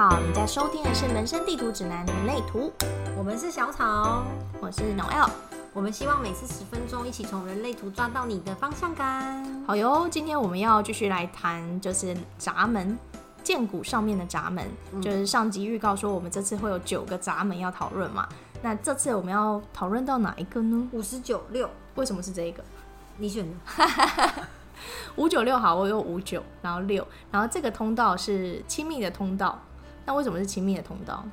好，你在收听的是《人生地图指南：人类图》，我们是小草，我是 Noel。我们希望每次十分钟，一起从人类图抓到你的方向感。好哟，今天我们要继续来谈，就是闸门剑骨上面的闸门，就是上集预告说我们这次会有九个闸门要讨论嘛。那这次我们要讨论到哪一个呢？五十九六，为什么是这一个？你选的。五九六好，我有五九，然后六，然后这个通道是亲密的通道。那为什么是亲密的通道？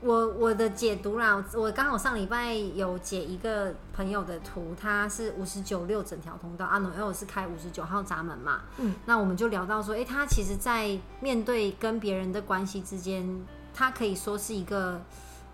我我的解读啦，我刚好上礼拜有解一个朋友的图，他是五十九六整条通道，阿诺 L 是开五十九号闸门嘛，嗯，那我们就聊到说，哎，他其实，在面对跟别人的关系之间，他可以说是一个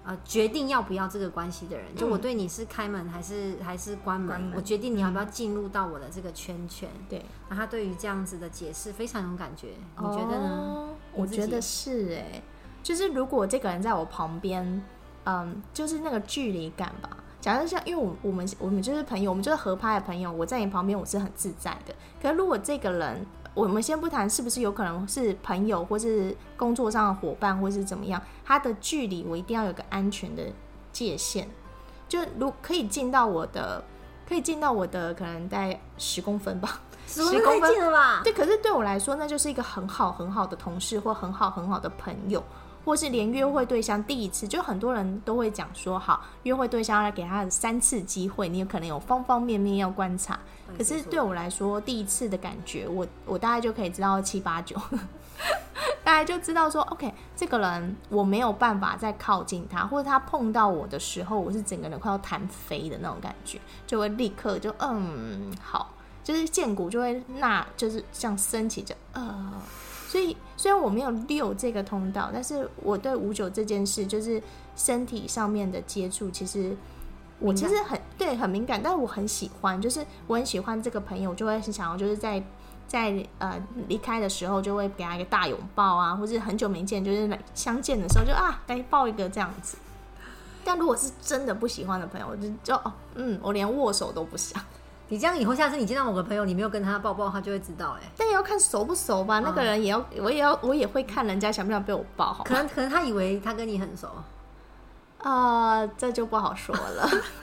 呃决定要不要这个关系的人，就我对你是开门还是还是关门，我决定你要不要进入到我的这个圈圈，对，那他对于这样子的解释非常有感觉，你觉得呢？我觉得是哎。就是如果这个人在我旁边，嗯，就是那个距离感吧。假设像，因为我我们我们就是朋友，我们就是合拍的朋友，我在你旁边我是很自在的。可是如果这个人，我们先不谈是不是有可能是朋友，或是工作上的伙伴，或是怎么样，他的距离我一定要有个安全的界限。就如可以进到我的，可以进到我的，可能在十公分吧。十公分了吧？对，可是对我来说，那就是一个很好很好的同事，或很好很好的朋友。或是连约会对象第一次，就很多人都会讲说，好，约会对象要给他三次机会，你有可能有方方面面要观察。可是对我来说，第一次的感觉，我我大概就可以知道七八九，大概就知道说，OK，这个人我没有办法再靠近他，或者他碰到我的时候，我是整个人快要弹飞的那种感觉，就会立刻就嗯好，就是剑骨就会那就是像升起着呃。所以虽然我没有六这个通道，但是我对五九这件事，就是身体上面的接触，其实我其实很对很敏感，但是我很喜欢，就是我很喜欢这个朋友，就会很想要就是在在呃离开的时候，就会给他一个大拥抱啊，或者很久没见，就是来相见的时候就啊来抱一个这样子。但如果是真的不喜欢的朋友，我就就哦嗯，我连握手都不想。你这样以后，下次你见到某个朋友，你没有跟他抱抱，他就会知道哎。但也要看熟不熟吧，那个人也要，我也要，我也会看人家想不想被我抱。好，可能可能他以为他跟你很熟。啊，这就不好说了。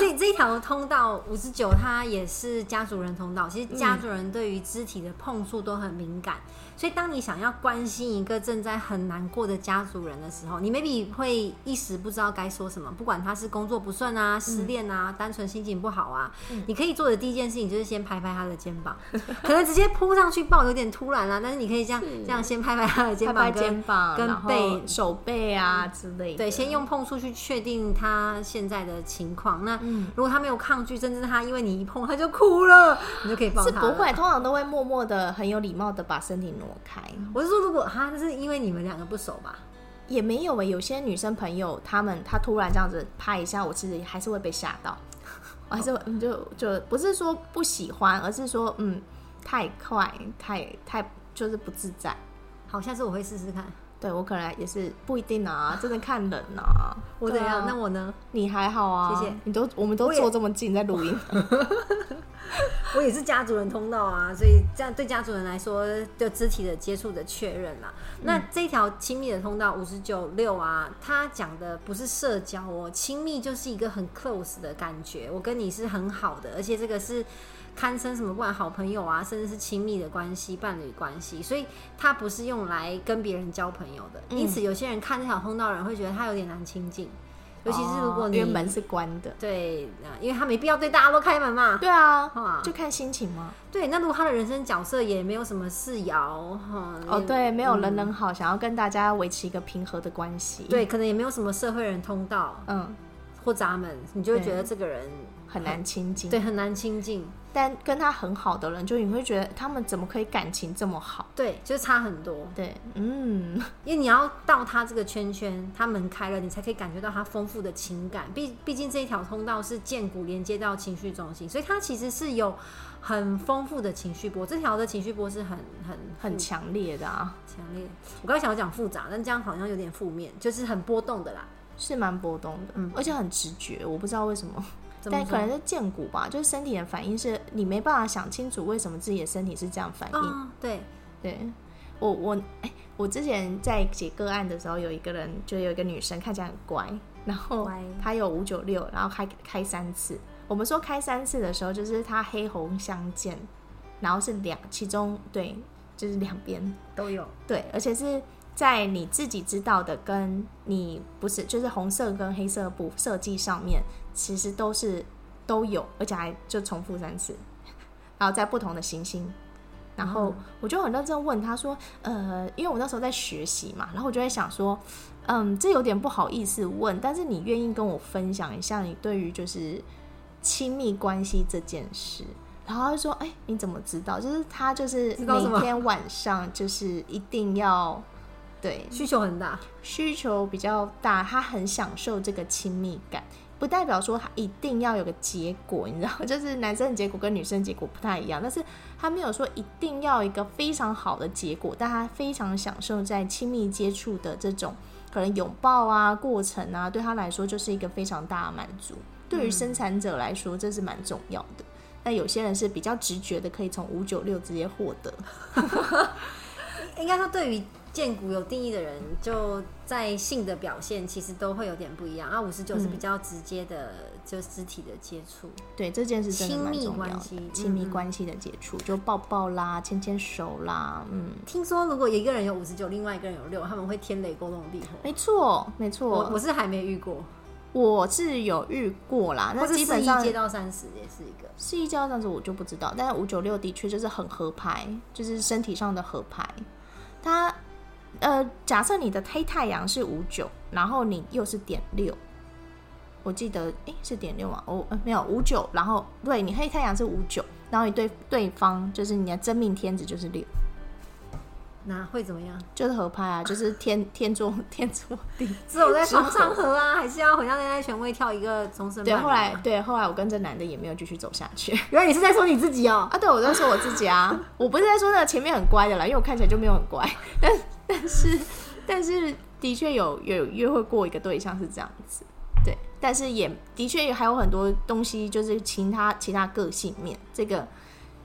这这条通道五十九，它也是家族人通道。其实家族人对于肢体的碰触都很敏感。所以，当你想要关心一个正在很难过的家族人的时候，你 maybe 会一时不知道该说什么。不管他是工作不顺啊、失恋啊、单纯心情不好啊，你可以做的第一件事情就是先拍拍他的肩膀。可能直接扑上去抱有点突然啊，但是你可以这样这样先拍拍他的肩膀、肩膀、跟背、手背啊之类的。对，先用碰触去确定他现在的情况。那如果他没有抗拒，甚至他因为你一碰他就哭了，你就可以抱他。是不会，通常都会默默的、很有礼貌的把身体挪。开，我是说，如果他是因为你们两个不熟吧，也没有诶。有些女生朋友，她们她突然这样子拍一下，我其实还是会被吓到，我还是会就就不是说不喜欢，而是说嗯，太快，太太就是不自在。好，下次我会试试看。对我可能也是不一定啊，真的看人啊。我怎样？那我呢？你还好啊？谢谢。你都我们都坐这么近在录音。我也是家族人通道啊，所以这样对家族人来说，就肢体的接触的确认啦。那这条亲密的通道五十九六啊，它讲的不是社交哦，亲密就是一个很 close 的感觉，我跟你是很好的，而且这个是堪称什么，不管好朋友啊，甚至是亲密的关系、伴侣关系，所以它不是用来跟别人交朋友的。因此，有些人看这条通道人会觉得他有点难亲近。尤其是如果你门是关的，对，因为他没必要对大家都开门嘛。对啊，就看心情嘛。对，那如果他的人生角色也没有什么事爻，哈，哦，对，没有人人好，想要跟大家维持一个平和的关系，对，可能也没有什么社会人通道，嗯，或闸门，你就会觉得这个人很难亲近，对，很难亲近。但跟他很好的人，就你会觉得他们怎么可以感情这么好？对，就差很多。对，嗯，因为你要到他这个圈圈，他门开了，你才可以感觉到他丰富的情感。毕毕竟这一条通道是剑骨连接到情绪中心，所以它其实是有很丰富的情绪波。这条的情绪波是很很很强烈的啊，强烈。我刚才想要讲复杂，但这样好像有点负面，就是很波动的啦，是蛮波动的，嗯，而且很直觉，我不知道为什么。但可能是剑骨吧，就是身体的反应是你没办法想清楚为什么自己的身体是这样反应。对对，我我哎，我之前在解个案的时候，有一个人就有一个女生看起来很乖，然后她有五九六，然后开开三次。我们说开三次的时候，就是她黑红相间，然后是两，其中对，就是两边都有。对，而且是在你自己知道的，跟你不是，就是红色跟黑色布设计上面，其实都是都有，而且还就重复三次，然后在不同的行星。然后我就很认真问他说：“呃，因为我那时候在学习嘛，然后我就在想说，嗯，这有点不好意思问，但是你愿意跟我分享一下你对于就是亲密关系这件事？”然后他就说：“哎，你怎么知道？就是他就是每天晚上就是一定要对需求很大，需求比较大，他很享受这个亲密感，不代表说他一定要有个结果，你知道，就是男生的结果跟女生结果不太一样，但是他没有说一定要一个非常好的结果，但他非常享受在亲密接触的这种可能拥抱啊过程啊，对他来说就是一个非常大的满足。对于生产者来说，这是蛮重要的。但有些人是比较直觉的，可以从五九六直接获得。应该说对于剑骨有定义的人，就在性的表现其实都会有点不一样。啊，五十九是比较直接的，就肢体的接触。对这件事真的蛮亲密重要的关系，亲密关系的接触，就抱抱啦、牵牵手啦，嗯，听说如果一个人有五十九，另外一个人有六，他们会天雷勾动地火。没错，没错，我我是还没遇过，我是有遇过啦，那基本上接到三十也是一个。四一交这样子我就不知道，但是五九六的确就是很合拍，就是身体上的合拍。它呃，假设你的黑太阳是五九，然后你又是点六，我记得诶是点六吗？哦、呃没有五九，然后对你黑太阳是五九，然后你对对方就是你的真命天子就是六。那会怎么样？就是合拍啊，就是天天作天作 地。只有在床上合啊，还是要回到恋爱权位跳一个终身对，侣后来啊对后来我跟这男的也没有继续走下去原来你是在说你自己哦。啊。对，我在说我自己啊，我不是在说那个前面很乖的啦，因为我看起来就没有很乖，但但是但是的确有有约会过一个对象是这样子，对，但是也的确还有很多东西就是其他其他个性面这个。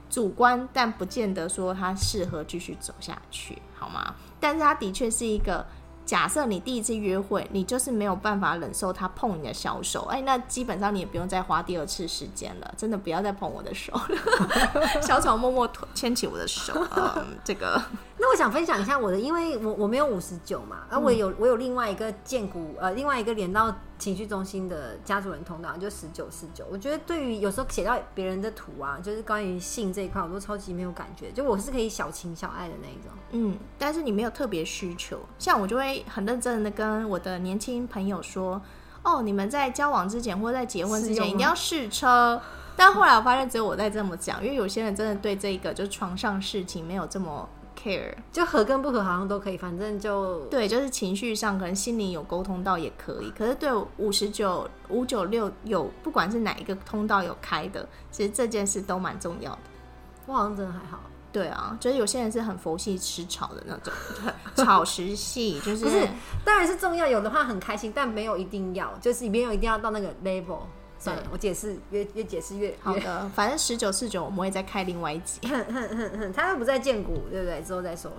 主观，但不见得说他适合继续走下去，好吗？但是他的确是一个，假设你第一次约会，你就是没有办法忍受他碰你的小手，哎，那基本上你也不用再花第二次时间了，真的不要再碰我的手了。小草默默牵起我的手，嗯，这个那我想分享一下我的，因为我我没有五十九嘛，而我有、我有另外一个建股呃，另外一个连到情绪中心的家族人通道，就十九四九。我觉得对于有时候写到别人的图啊，就是关于性这一块，我都超级没有感觉，就我是可以小情小爱的那一种。嗯，但是你没有特别需求，像我就会很认真的跟我的年轻朋友说，哦，你们在交往之前或者在结婚之前一定要试车。但后来我发现只有我在这么讲，因为有些人真的对这个就是床上事情没有这么 care。就合跟不合好像都可以，反正就对，就是情绪上可能心灵有沟通到也可以，可是对五十九、五九六有不管是哪一个通道有开的，其实这件事都蛮重要的。我好像真的还好。对啊，就是有些人是很佛系吃草的那种，草食系，就是不是，当然是重要，有的话很开心，但没有一定要，就是没有一定要到那个 level。算了，我解释越越解释越越，好的，反正十九四九我们会再开另外一集。哼哼哼哼，他又不在建谷，对不对？之后再说。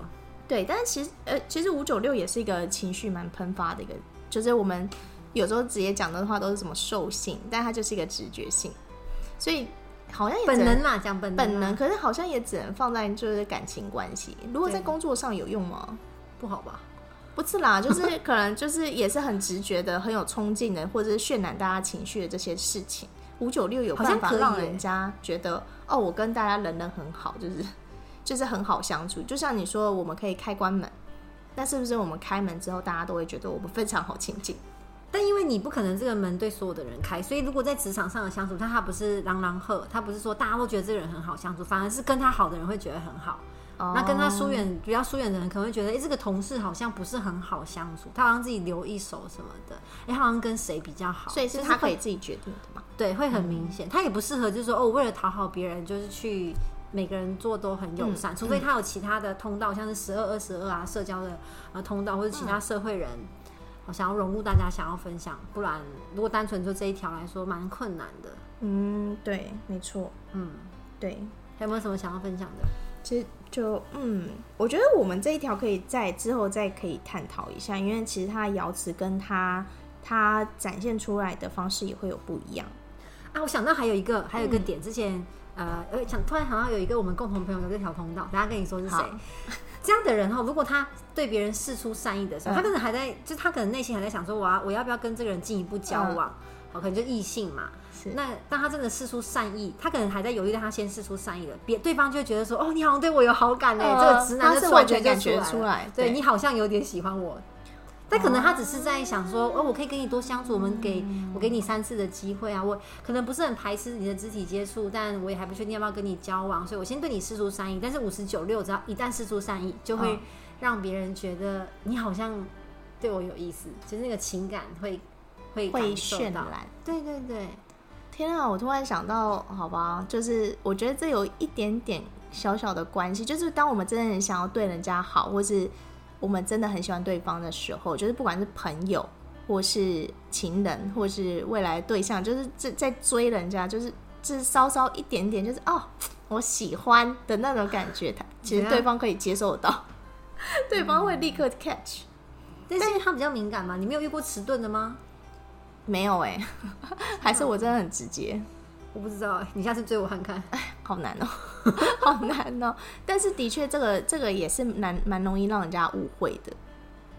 对，但是其实呃，其实五九六也是一个情绪蛮喷发的一个，就是我们有时候直接讲的话都是什么兽性，但它就是一个直觉性，所以好像也本能啦，讲本能啦，本能，可是好像也只能放在就是感情关系。如果在工作上有用吗？不好吧？不是啦，就是 可能就是也是很直觉的、很有冲劲的，或者是渲染大家情绪的这些事情。五九六有办法让人家觉得哦，我跟大家人人很好，就是就是很好相处。就像你说，我们可以开关门，那是不是我们开门之后，大家都会觉得我们非常好亲近？但因为你不可能这个门对所有的人开，所以如果在职场上的相处，他他不是朗朗赫，他不是说大家都觉得这个人很好相处，反而是跟他好的人会觉得很好。哦那跟他疏远比较疏远的人，可能会觉得，哎、这个同事好像不是很好相处，他好像自己留一手什么的，哎、他好像跟谁比较好，所以是他可以会自己决定的嘛？对，会很明显。他也不适合，就是说哦，为了讨好别人，就是去每个人做都很友善，嗯除非他有其他的通道，像是十二、二十二啊，社交的呃通道，或者其他社会人，我想要融入大家，想要分享，不然如果单纯就这一条来说，蛮困难的。嗯，对，没错，嗯，对。还有没有什么想要分享的？其实就嗯，我觉得我们这一条可以在之后再可以探讨一下，因为其实它的瑶池跟它它展现出来的方式也会有不一样。啊，我想到还有一个，还有一个点，之前呃，呃，想突然想到有一个我们共同朋友有这条通道，等下跟你说是谁好。这样的人哈，如果他对别人示出善意的时候，嗯他可能还在，就他可能内心还在想说，我要我要不要跟这个人进一步交往？好，可能就异性嘛。是那当他真的试出善意，他可能还在犹豫，但他先试出善意了，别对方就会觉得说，哦，你好像对我有好感哎、呃这个直男他就是完全就完全感觉出出来对对你好像有点喜欢我。但可能他只是在想说，哦，我可以跟你多相处，我们给我给你三次的机会啊，我可能不是很排斥你的肢体接触，但我也还不确定要不要跟你交往，所以我先对你施出善意。但是五十九六，只要一旦施出善意，就会嗯让别人觉得你好像对我有意思，就是那个情感会会会感受到渲染。对对对，天啊！我突然想到，好吧，就是我觉得这有一点点小小的关系，就是当我们真的很想要对人家好，或是我们真的很喜欢对方的时候，就是不管是朋友，或是情人，或是未来对象，就是在在追人家，就是就是稍稍一点点，就是哦，我喜欢的那种感觉，他其实对方可以接受得到，对方会立刻 catch。但是他比较敏感嘛，你没有遇过迟钝的吗？没有哎、还是我真的很直接。我不知道哎，你下次追我看看。哎好难哦、好难哦、但是的确，这个这个也是蛮蛮容易让人家误会的。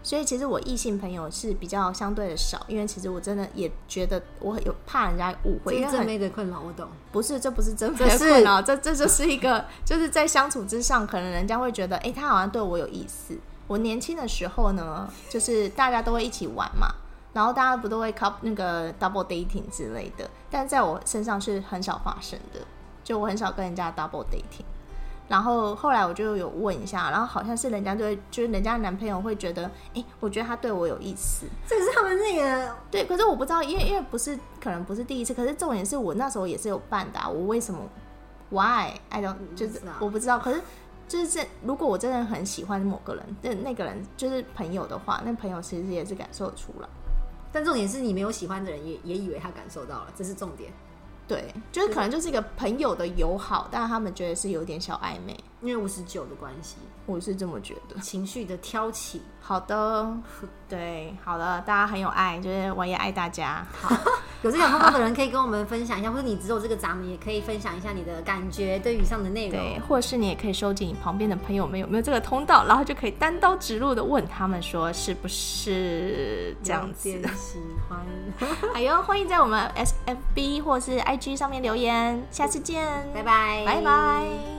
所以其实我异性朋友是比较相对的少，因为其实我真的也觉得我有怕人家误会，因为很这是正妹的困扰，我懂。不是，这不是真的困扰，这这就是一个，就是在相处之上，可能人家会觉得，哎、他好像对我有意思。我年轻的时候呢，就是大家都会一起玩嘛，然后大家不都会 couple 那个 double dating 之类的，但在我身上是很少发生的，就我很少跟人家 double dating。然后后来我就有问一下，然后好像是人家就会，就是人家男朋友会觉得，哎、我觉得他对我有意思，这是他们那个对，可是我不知道，因为因为不是可能不是第一次，可是重点是我那时候也是有办的、啊，我为什么？Why？I don't 就是我不知道，可是就是这如果我真的很喜欢某个人，那那个人就是朋友的话，那朋友其实也是感受得出来。但重点是你没有喜欢的人也也以为他感受到了，这是重点。对，就是可能就是一个朋友的友好，但是他们觉得是有点小暧昧，因为五十九的关系，我是这么觉得。情绪的挑起。好的，对，好了，大家很有爱，就是我也爱大家。好，有这条通道的人可以跟我们分享一下，或者你只有这个闸门，也可以分享一下你的感觉对以上的内容。对，或者是你也可以收集你旁边的朋友们有没有这个通道，然后就可以单刀直入的问他们说是不是这样子喜欢。哎呦，欢迎在我们 S F B 或是 I G 上面留言，下次见，拜拜，拜拜。